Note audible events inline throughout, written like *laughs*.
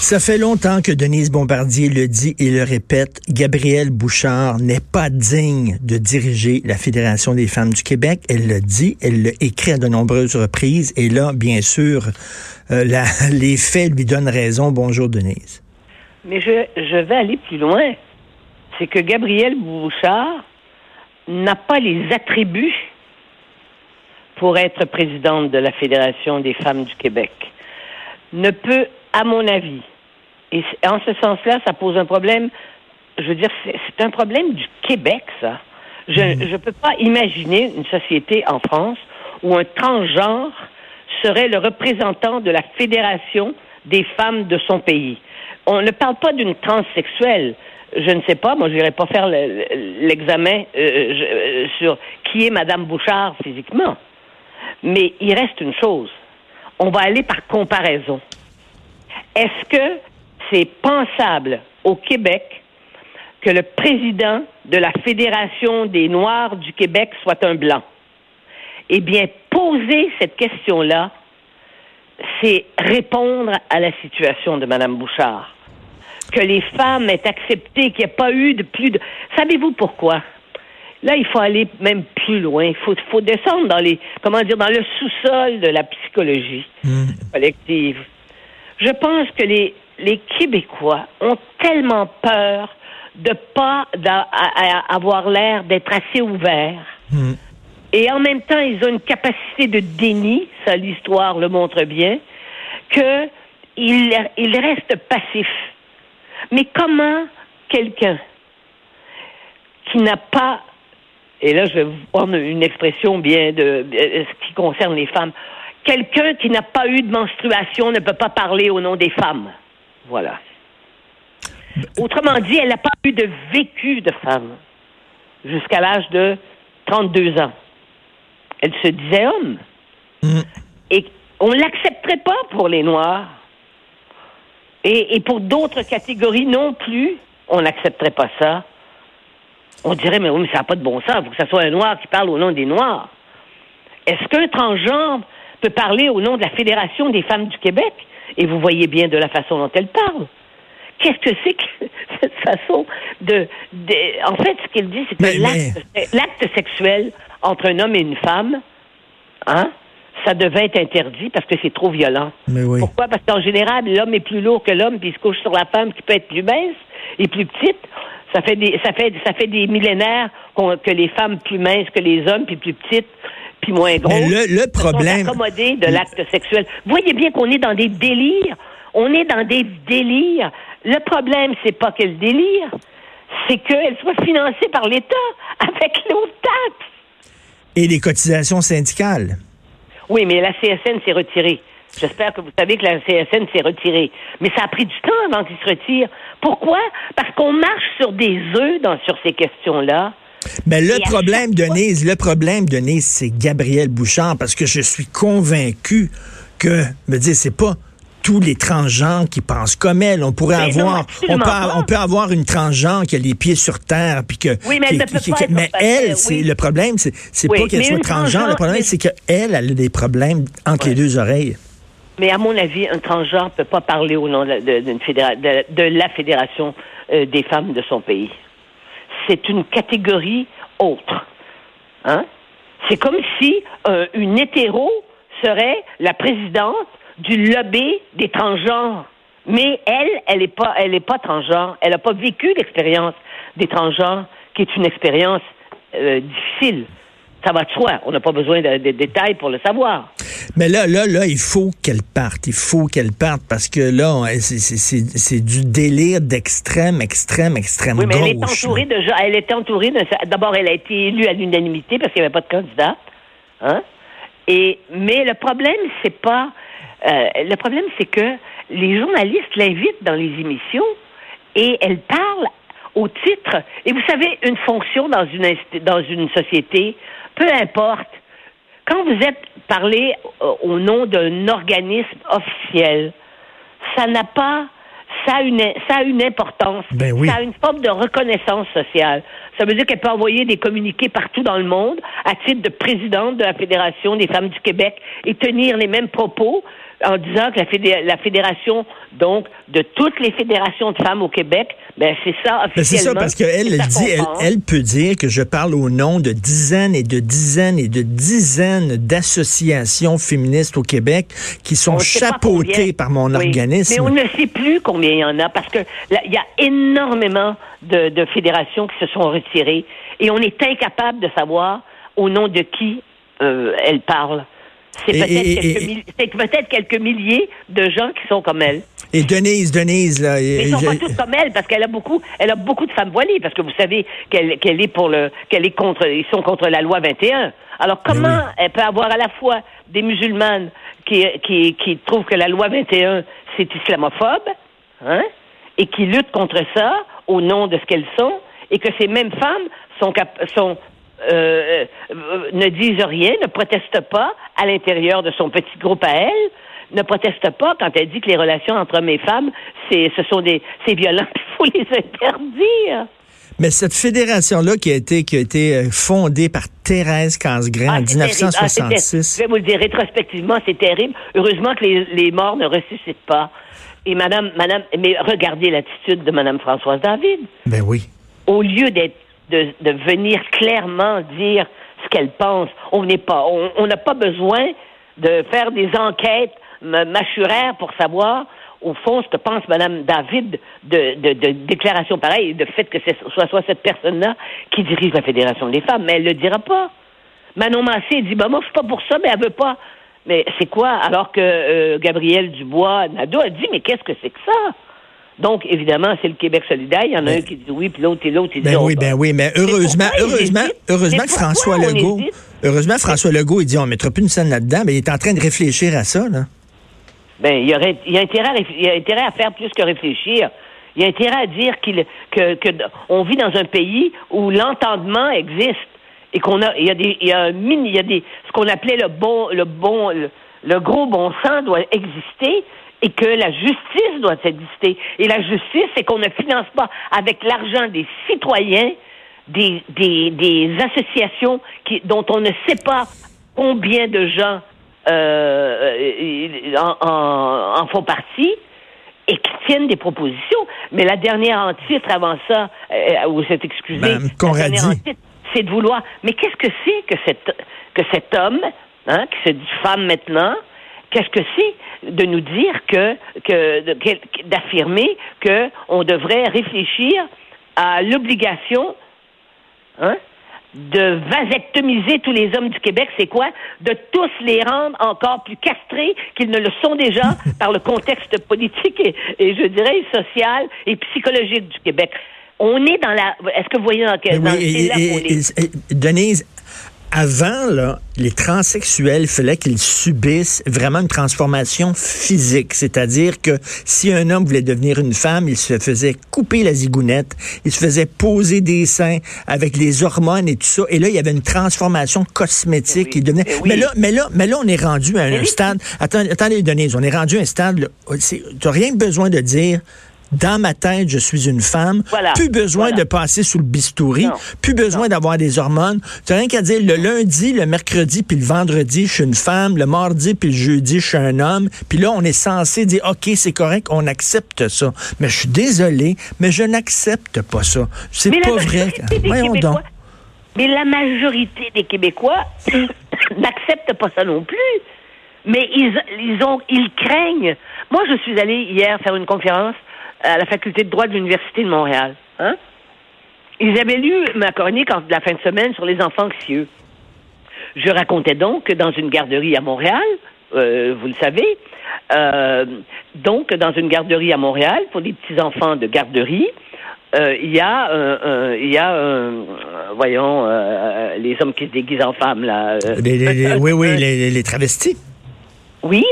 Ça fait longtemps que Denise Bombardier le dit et le répète. Gabrielle Bouchard n'est pas digne de diriger la Fédération des femmes du Québec. Elle le dit, elle l'a écrit à de nombreuses reprises. Et là, bien sûr, euh, *laughs* les faits lui donnent raison. Bonjour, Denise. Mais je, je vais aller plus loin. C'est que Gabrielle Bouchard n'a pas les attributs pour être présidente de la Fédération des femmes du Québec. Ne peut à mon avis. Et en ce sens-là, ça pose un problème. Je veux dire, c'est un problème du Québec, ça. Je ne mhm. peux pas imaginer une société en France où un transgenre serait le représentant de la fédération des femmes de son pays. On ne parle pas d'une transsexuelle. Je ne sais pas, moi je n'irai pas faire l'examen euh, euh, sur qui est Madame Bouchard physiquement. Mais il reste une chose. On va aller par comparaison. Est-ce que c'est pensable au Québec que le président de la Fédération des Noirs du Québec soit un blanc? Eh bien, poser cette question-là, c'est répondre à la situation de Mme Bouchard. Que les femmes aient accepté qu'il n'y ait pas eu de plus de... Savez-vous pourquoi? Là, il faut aller même plus loin. Il faut, faut descendre dans les, comment dire, dans le sous-sol de la psychologie hmm. collective. Je pense que les, les Québécois ont tellement peur de pas avoir l'air d'être assez ouverts. Hmm. Et en même temps, ils ont une capacité de déni, ça l'histoire le montre bien, que ils, restent passifs. Mais comment quelqu'un qui n'a pas, et là je vais vous prendre une expression bien de ce qui concerne les femmes, quelqu'un qui n'a pas eu de menstruation ne peut pas parler au nom des femmes. Voilà. Autrement dit, elle n'a pas eu de vécu de femme jusqu'à l'âge de 32 ans. Elle se disait homme. Mm. Et on ne l'accepterait pas pour les Noirs. Et, pour d'autres catégories non plus, on n'accepterait pas ça. On dirait, mais oui, mais ça n'a pas de bon sens. Il faut que ce soit un Noir qui parle au nom des Noirs. Est-ce qu'un transgenre peut parler au nom de la Fédération des femmes du Québec? Et vous voyez bien de la façon dont elle parle. Qu'est-ce que c'est que *laughs* cette façon de, En fait, ce qu'elle dit, c'est que l'acte sexuel entre un homme et une femme, hein, ça devait être interdit parce que c'est trop violent. Pourquoi? Parce qu'en général, l'homme est plus lourd que l'homme, puis il se couche sur la femme qui peut être plus mince et plus petite. Ça fait des, ça fait, ça fait des millénaires que les femmes plus minces que les hommes, puis plus petites, puis moins gros. le, le problème. de l'acte sexuel. Vous voyez bien qu'on est dans des délires. On est dans des délires. Le problème, c'est pas qu'elle délire, c'est qu'elle soit financée par l'État *laughs* avec nos taxes. Et les cotisations syndicales. Oui, mais la CSN s'est retirée. J'espère que vous savez que la CSN s'est retirée. Mais ça a pris du temps avant qu'il se retire. Pourquoi? Parce qu'on marche sur des œufs dans, sur ces questions-là. Mais le problème, Denise, le problème, Denise, c'est Gabriel Bouchard, parce que je suis convaincu que, me dire, c'est pas tous les transgenres qui pensent comme elle. On pourrait avoir, on peut, on peut, avoir une transgenre qui a les pieds sur terre, puis que. Oui, mais elle, qui, mais elle, c'est le problème, c'est pas qu'elle soit transgenre. Le problème, c'est qu'elle, elle a des problèmes entre les deux oreilles. Mais à mon avis, un transgenre ne peut pas parler au nom de, de, la fédération euh, des femmes de son pays c'est une catégorie autre. Hein? C'est comme si euh, une hétéro serait la présidente du lobby des transgenres. Mais elle, elle n'est pas, transgenre. Elle n'a pas vécu l'expérience des transgenres, qui est une expérience euh, difficile. Ça va de soi. On n'a pas besoin de, détails pour le savoir. Mais là, là, là, il faut qu'elle parte. Il faut qu'elle parte parce que là, c'est du délire d'extrême, extrême, extrême oui, mais Elle est entourée de Elle était entourée de. D'abord, elle a été élue à l'unanimité parce qu'il n'y avait pas de candidat. Hein? Et mais le problème, c'est pas. Euh, le problème, c'est que les journalistes l'invitent dans les émissions et elle parle au titre. Et vous savez, une fonction dans une dans une société, peu importe quand vous êtes parlé euh, au nom d'un organisme officiel, ça n'a pas ça a une, ça a une importance. Ben ça a une forme de reconnaissance sociale. Ça veut dire qu'elle peut envoyer des communiqués partout dans le monde à titre de présidente de la Fédération des femmes du Québec et tenir les mêmes propos en disant que la, la fédération, donc, de toutes les fédérations de femmes au Québec, ben c'est ça officiellement. c'est ça parce qu'elle elle dit, elle, elle, peut dire que je parle au nom de dizaines et de dizaines et de dizaines d'associations féministes au Québec qui sont chapeautées par mon organisme. Mais on ne sait plus combien il y en a parce que il y a énormément de, de fédérations qui se sont retirées et on est incapable de savoir au nom de qui euh, elle parle. C'est peut-être quelques, quelques, milliers de gens qui sont comme elle. Et Denise, Denise, là. Mais ils sont pas tous comme elle, parce qu'elle a beaucoup, elle a beaucoup de femmes voilées, parce que vous savez qu'elle est pour le, qu'elle est contre, ils sont contre la loi 21. Alors comment elle peut avoir à la fois des musulmanes qui, qui, qui trouvent que la loi 21 c'est islamophobe, hein, et qui luttent contre ça au nom de ce qu'elles sont, et que ces mêmes femmes sont, sont euh, euh, ne disent rien, ne protestent pas à l'intérieur de son petit groupe à elle, ne proteste pas quand elle dit que les relations entre hommes et femmes, c'est, ce sont des, c'est violent, *laughs* il faut les interdire. Mais cette fédération-là qui a été qui a été euh, fondée par Thérèse Casgrain en 1966. Ah, je vais vous le dire rétrospectivement, c'est terrible. Heureusement que les, les, morts ne ressuscitent pas. Et Madame, Madame, mais regardez l'attitude de Madame Françoise David. Ben oui. Au lieu d'être de, venir clairement dire ce qu'elle pense. On n'est pas, on n'a pas besoin de faire des enquêtes mâchuraires pour savoir au fond ce que pense Mme David de, de, de pareilles, de fait que ce soit, soit cette personne-là qui dirige la Fédération des femmes, mais elle ne le dira pas. Manon Massé dit, bah, moi, je suis pas pour ça, mais elle veut pas. Mais c'est quoi? Alors que euh, Gabriel Dubois, Nadeau, a dit, mais qu'est-ce que c'est que ça? Donc, évidemment, c'est le Québec solidaire. Il y en a un qui dit oui, puis l'autre et l'autre, il dit ben oui, ben oui, mais heureusement, heureusement, heureusement que François Legault, heureusement François Legault, il dit on mettra plus une scène là-dedans, mais il est en train de réfléchir à ça, là. Ben, il y aurait, il y a intérêt à, il y a intérêt à faire plus que réfléchir. Il y a intérêt à dire qu'il, que, que, on vit dans un pays où l'entendement existe et qu'on a, il y a des, il y a un mini, il y a des, ce qu'on appelait le bon, le bon, le gros bon sens doit exister et que la justice doit exister. Et la justice, c'est qu'on ne finance pas avec l'argent des citoyens des, des, des associations qui, dont on ne sait pas combien de gens euh, en, en, font partie et qui tiennent des propositions. Mais la dernière en titre avant ça, euh, vous êtes excusé, en c'est de vouloir. Mais qu'est-ce que c'est que cet, que cet homme, hein, qui se dit femme maintenant, qu'est-ce que c'est de nous dire que, que d'affirmer que on devrait réfléchir à l'obligation hein, de vasectomiser tous les hommes du Québec, c'est quoi? De tous les rendre encore plus castrés qu'ils ne le sont déjà *laughs* par le contexte politique et, je dirais social et psychologique du Québec. On est dans la. Est-ce que vous voyez dans quel. Oui, Denise, avant, là, les transsexuels, il fallait qu'ils subissent vraiment une transformation physique. C'est-à-dire que si un homme voulait devenir une femme, il se faisait couper la zigounette, il se faisait poser des seins avec les hormones et tout ça. Et là, il y avait une transformation cosmétique qui devenait. Mais là, mais là, mais là, on est rendu à un stade. Attendez, attendez, Denise, on est rendu à un stade. Tu n'as rien besoin de dire dans ma tête, je suis une femme. Plus besoin de passer sous le bistouri. Plus besoin d'avoir des hormones. Tu n'as rien qu'à dire le lundi, le mercredi, puis le vendredi, je suis une femme. Le mardi, puis le jeudi, je suis un homme. Puis là, on est censé dire, OK, c'est correct, on accepte ça. Mais je suis désolé, mais je n'accepte pas ça. C'est pas vrai. Voyons donc. Mais la majorité des Québécois *laughs* n'acceptent pas ça non plus. Mais ils, ils, ont, ils craignent. Moi, je suis allée hier faire une conférence à la faculté de droit de l'Université de Montréal. Hein? Ils avaient lu ma chronique en la fin de semaine sur les enfants anxieux. Je racontais donc que dans une garderie à Montréal, euh, vous le savez, euh, donc dans une garderie à Montréal, pour des petits enfants de garderie, euh, il y a, euh, y a, voyons, les hommes qui se déguisent en femmes là. oui, oui, les, les, travestis. Oui,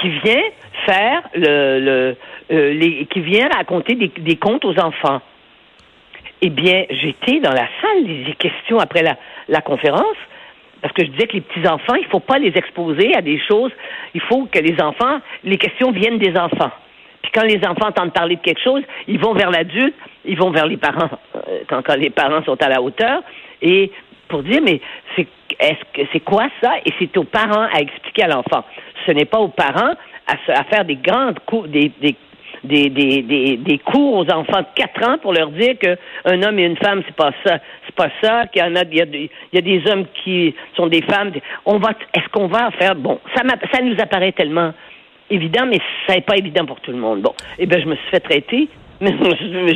qui vient euh, qui vient raconter des, des, contes aux enfants. Eh bien, j'étais dans la salle des questions après la, conférence parce que je disais que les petits enfants, il faut pas les exposer à des choses. Il faut que les enfants, les questions viennent des enfants. Puis quand les enfants entendent parler de quelque chose, ils vont vers l'adulte, ils vont vers les parents euh, quand, quand les parents sont à la hauteur et pour dire mais c'est est-ce que c'est quoi ça? Et c'est aux parents à expliquer à l'enfant. Ce n'est pas aux parents à, à faire des grandes cours des, des des, des, des, des, cours aux enfants de 4 ans pour leur dire qu'un homme et une femme, c'est pas ça. C'est pas ça, qu'il y en a, il y a, il y a des hommes qui sont des femmes. On va, est-ce qu'on va faire, bon, ça, ça nous apparaît tellement évident, mais ça n'est pas évident pour tout le monde. Bon, eh bien, je me suis fait traiter, *laughs* mais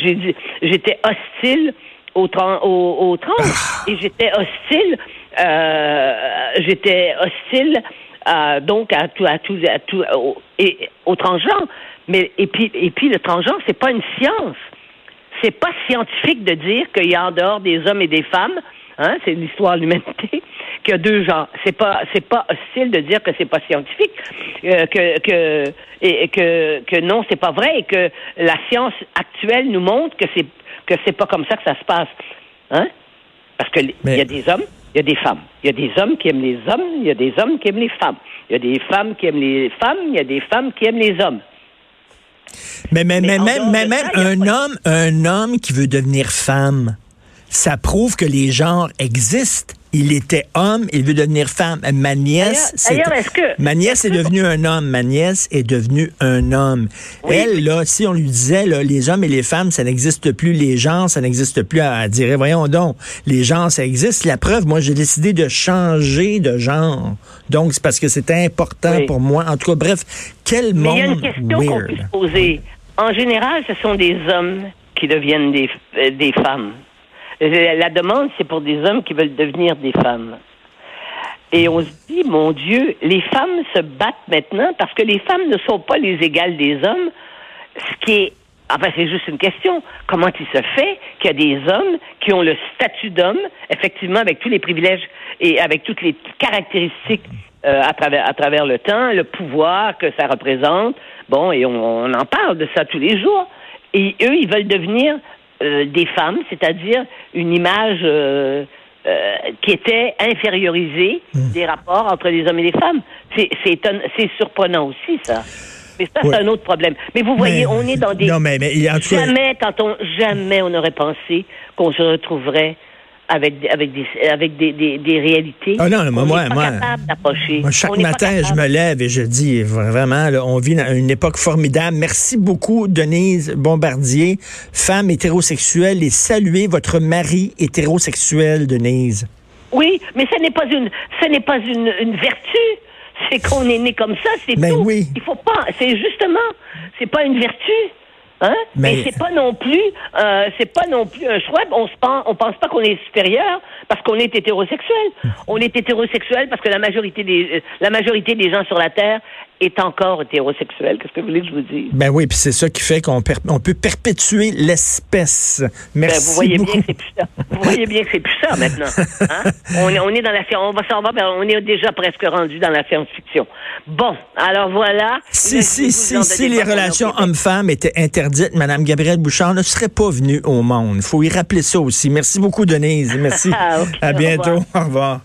j'ai dit, j'étais hostile au, au, au trans ah. et j'étais hostile, euh, j'étais hostile, euh, donc à tout, à tout, à tout, au, et au transgenre. Mais et puis et puis le transgenre, c'est pas une science. C'est pas scientifique de dire qu'il y a en dehors des hommes et des femmes, hein, c'est l'histoire de l'humanité, *laughs* qu'il y a deux genres. C'est pas c'est pas hostile de dire que c'est pas scientifique, euh, que que et, que que non, c'est pas vrai et que la science actuelle nous montre que c'est que c'est pas comme ça que ça se passe. Hein? Parce que il y a des hommes, il y a des femmes. Il y a des hommes qui aiment les hommes, il y a des hommes qui aiment les femmes. Il y a des femmes qui aiment les femmes, il y a des femmes qui aiment les hommes. Mais, mais, mais, même, mais même un homme, un homme qui veut devenir femme, ça prouve que les genres existent. Il était homme, il veut devenir femme. Ma nièce, que, ma nièce est, devenue un homme. Ma nièce est devenue un homme. Elle, là, si on lui disait, là, les hommes et les femmes, ça n'existe plus, les genres, ça n'existe plus, elle dirait, voyons donc, les genres, ça existe. La preuve, moi, j'ai décidé de changer de genre. Donc, c'est parce que c'était important pour moi. En tout cas, bref, quel Mais monde il y a une question qu'on peut se poser. En général, ce sont des hommes qui deviennent des, euh, des femmes. La demande, c'est pour des hommes qui veulent devenir des femmes. Et on se dit, mon Dieu, les femmes se battent maintenant parce que les femmes ne sont pas les égales des hommes, ce qui est Enfin, c'est juste une question. Comment il se fait qu'il y a des hommes qui ont le statut d'homme, effectivement, avec tous les privilèges et avec toutes les caractéristiques euh, à, travers, le temps, le pouvoir que ça représente. Bon, et on en parle de ça tous les jours. Et eux, ils veulent devenir euh, des femmes, c'est-à-dire une image euh, euh, qui était infériorisée hmm. des rapports entre les hommes et les femmes. C'est surprenant aussi, ça. Mais ça, c'est un autre problème. Mais vous voyez, on est dans des... Non, mais, mais jamais, quand on... Jamais on n'aurait pensé qu'on se retrouverait avec, avec, des, avec des, des, des réalités. Ah non, moi, moi, moi, moi, chaque matin, je me lève et je dis vraiment, là, on vit dans une époque formidable. Merci beaucoup, Denise Bombardier, femme hétérosexuelle, et saluez votre mari hétérosexuel, Denise. Oui, mais ce n'est pas une, ce n'est pas une, une vertu. C'est qu'on est né comme ça, c'est ben tout. Oui. Il faut pas, c'est justement, c'est pas une vertu. Hein? Mais, c'est pas non plus, euh, c'est pas non plus un choix. On se pense, on pense pas qu'on est supérieur parce qu'on est hétérosexuel. On est hétérosexuel parce que la majorité des, euh, la majorité des gens sur la terre est encore hétérosexuel. Qu'est-ce que vous voulez que je vous dise? Ben oui, puis c'est ça qui fait qu'on on peut perpétuer l'espèce. Merci ben, vous voyez beaucoup. bien que c'est plus ça. Vous voyez bien que c'est plus ça maintenant. Hein? *laughs* on, est, on est dans la on va s'en va, on est déjà presque rendu dans la science-fiction. Bon, alors voilà. Si si si si les relations hommes-femmes étaient interdites, Madame Gabrielle Bouchard ne serait pas venue au monde. Il faut y rappeler ça aussi. Merci beaucoup Denise. Merci. *laughs* Ah, à bientôt. Au revoir.